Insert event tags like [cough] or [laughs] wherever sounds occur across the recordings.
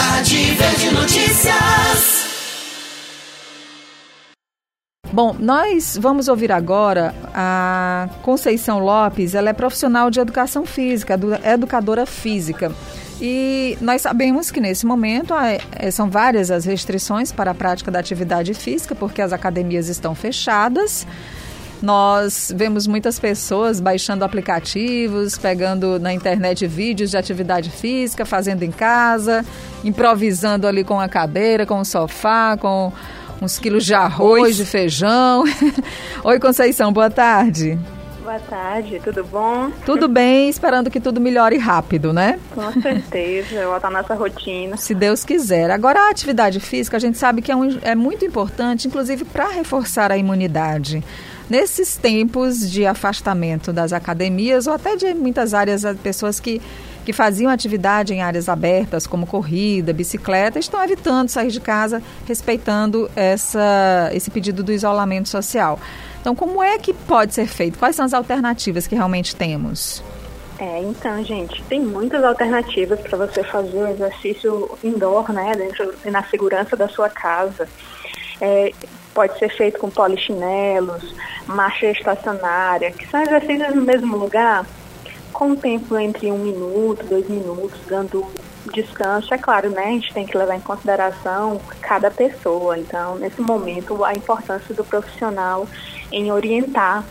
Cidade Verde Notícias. Bom, nós vamos ouvir agora a Conceição Lopes. Ela é profissional de educação física, educadora física. E nós sabemos que nesse momento é, são várias as restrições para a prática da atividade física, porque as academias estão fechadas. Nós vemos muitas pessoas baixando aplicativos, pegando na internet vídeos de atividade física, fazendo em casa, improvisando ali com a cadeira, com o sofá, com uns quilos de arroz, de feijão. [laughs] Oi, Conceição, boa tarde. Boa tarde, tudo bom? Tudo bem, esperando que tudo melhore rápido, né? Com certeza, voltar à nossa rotina. Se Deus quiser. Agora, a atividade física, a gente sabe que é, um, é muito importante, inclusive para reforçar a imunidade. Nesses tempos de afastamento das academias ou até de muitas áreas, pessoas que, que faziam atividade em áreas abertas, como corrida, bicicleta, estão evitando sair de casa, respeitando essa, esse pedido do isolamento social. Então, como é que pode ser feito? Quais são as alternativas que realmente temos? É, então, gente, tem muitas alternativas para você fazer o exercício indoor, né, dentro na segurança da sua casa. É, pode ser feito com polichinelos, marcha estacionária, que são exercícios no mesmo lugar, com um tempo entre um minuto, dois minutos, dando descanso. É claro, né? A gente tem que levar em consideração cada pessoa. Então, nesse momento, a importância do profissional em orientar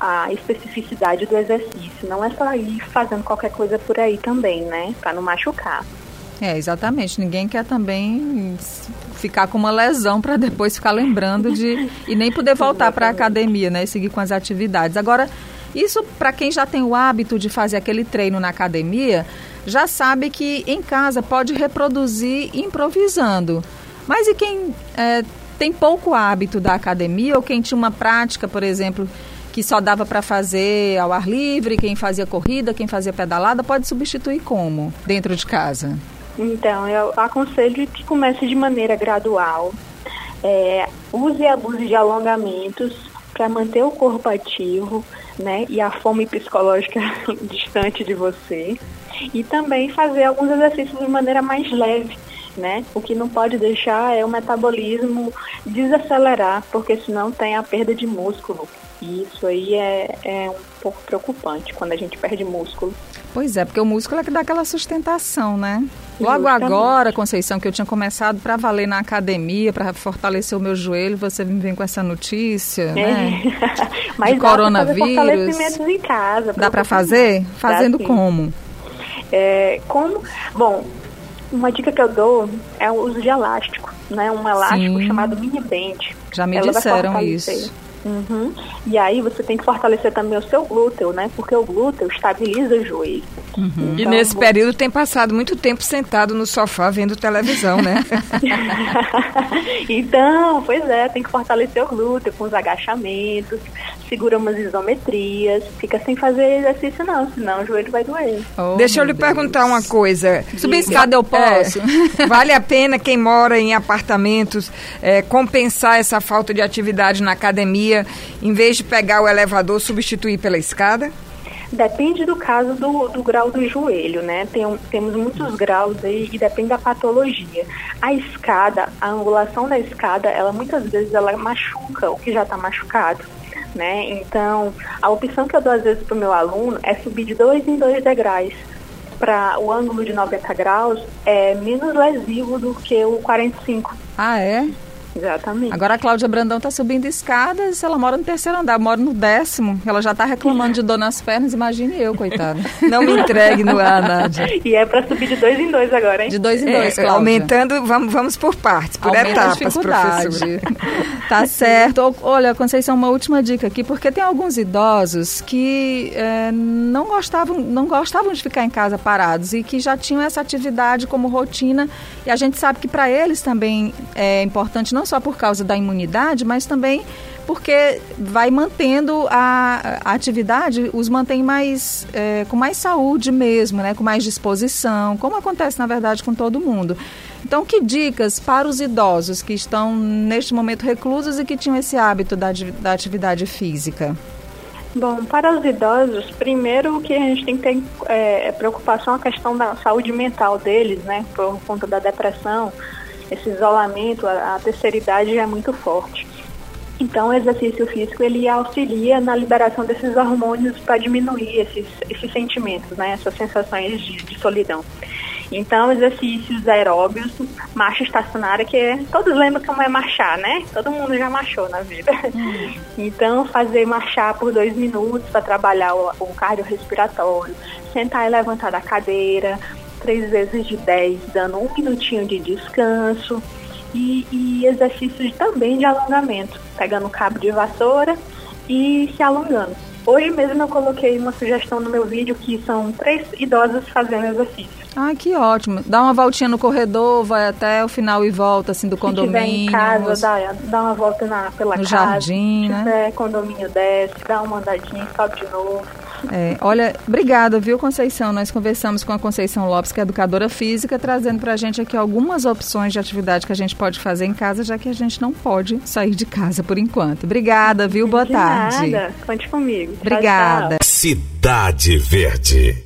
a especificidade do exercício. Não é só ir fazendo qualquer coisa por aí também, né? Para não machucar. É, exatamente. Ninguém quer também ficar com uma lesão para depois ficar lembrando de. e nem poder [laughs] voltar para a academia, né? E seguir com as atividades. Agora, isso para quem já tem o hábito de fazer aquele treino na academia, já sabe que em casa pode reproduzir improvisando. Mas e quem é, tem pouco hábito da academia ou quem tinha uma prática, por exemplo, que só dava para fazer ao ar livre, quem fazia corrida, quem fazia pedalada, pode substituir como dentro de casa? Então, eu aconselho que comece de maneira gradual. É, use e abuse de alongamentos para manter o corpo ativo, né? E a fome psicológica [laughs] distante de você. E também fazer alguns exercícios de maneira mais leve, né? O que não pode deixar é o metabolismo desacelerar, porque senão tem a perda de músculo. E isso aí é, é um pouco preocupante quando a gente perde músculo. Pois é, porque o músculo é que dá aquela sustentação, né? Logo Justamente. agora, Conceição, que eu tinha começado para valer na academia, para fortalecer o meu joelho, você me vem com essa notícia, é. né? [laughs] Mas de coronavírus. fortalecimentos em casa. Dá para fazer? Fazendo como? É, como? Bom, uma dica que eu dou é o uso de elástico, né? Um elástico Sim. chamado mini band. Já me Ela disseram isso. Uhum. E aí você tem que fortalecer também o seu glúteo, né? Porque o glúteo estabiliza o joelho. Uhum. Então, e nesse período tem passado muito tempo sentado no sofá vendo televisão, né? [laughs] então, pois é, tem que fortalecer o glúteo com os agachamentos, segura umas isometrias, fica sem fazer exercício não, senão o joelho vai doer. Oh, Deixa eu lhe Deus. perguntar uma coisa. Subir escada eu posso? É, [laughs] vale a pena quem mora em apartamentos é, compensar essa falta de atividade na academia, em vez de pegar o elevador, substituir pela escada? Depende do caso do, do grau do joelho, né? Tem, temos muitos graus aí e depende da patologia. A escada, a angulação da escada, ela muitas vezes ela machuca o que já está machucado né? Então, a opção que eu dou às vezes para o meu aluno é subir de dois em dois degraus. Para o ângulo de 90 graus é menos lesivo do que o 45. Ah, é? Exatamente. Agora a Cláudia Brandão está subindo escadas, ela mora no terceiro andar, mora no décimo. Ela já está reclamando de dor nas pernas, imagine eu, coitada. [laughs] Não me entregue no ar, Nádia. E é para subir de dois em dois agora, hein? De dois em dois, é, Aumentando, vamos, vamos por partes, por Aumenta etapas, professora. [laughs] tá certo. Olha, Conceição, uma última dica aqui, porque tem alguns idosos que é, não, gostavam, não gostavam de ficar em casa parados e que já tinham essa atividade como rotina. E a gente sabe que para eles também é importante não só por causa da imunidade, mas também porque vai mantendo a, a atividade, os mantém mais é, com mais saúde mesmo, né, com mais disposição, como acontece na verdade com todo mundo. Então, que dicas para os idosos que estão neste momento reclusos e que tinham esse hábito da, da atividade física? Bom, para os idosos, primeiro o que a gente tem que ter é, preocupação é a questão da saúde mental deles, né? Por conta da depressão, esse isolamento, a, a terceira idade é muito forte. Então, o exercício físico ele auxilia na liberação desses hormônios para diminuir esses, esses sentimentos, né? Essas sensações de, de solidão. Então, exercícios aeróbios, marcha estacionária, que é, todos lembram como é marchar, né? Todo mundo já marchou na vida. Hum. [laughs] Então, fazer marchar por dois minutos para trabalhar o, o cardiorrespiratório, sentar e levantar da cadeira, três vezes de dez, dando um minutinho de descanso. E, e exercícios também de alongamento, pegando cabo de vassoura e se alongando. Hoje mesmo eu coloquei uma sugestão no meu vídeo que são três idosos fazendo exercício. Ah, que ótimo. Dá uma voltinha no corredor, vai até o final e volta, assim, do condomínio. Se em casa, dá, dá uma volta na, pela no casa. jardim, né? tiver condomínio desce, dá uma andadinha, sobe de novo. É, olha, obrigada, viu, Conceição? Nós conversamos com a Conceição Lopes, que é educadora física, trazendo para a gente aqui algumas opções de atividade que a gente pode fazer em casa, já que a gente não pode sair de casa por enquanto. Obrigada, viu? Boa de tarde. Nada. Conte comigo. Tchau, Obrigada. tchau. Cidade Verde.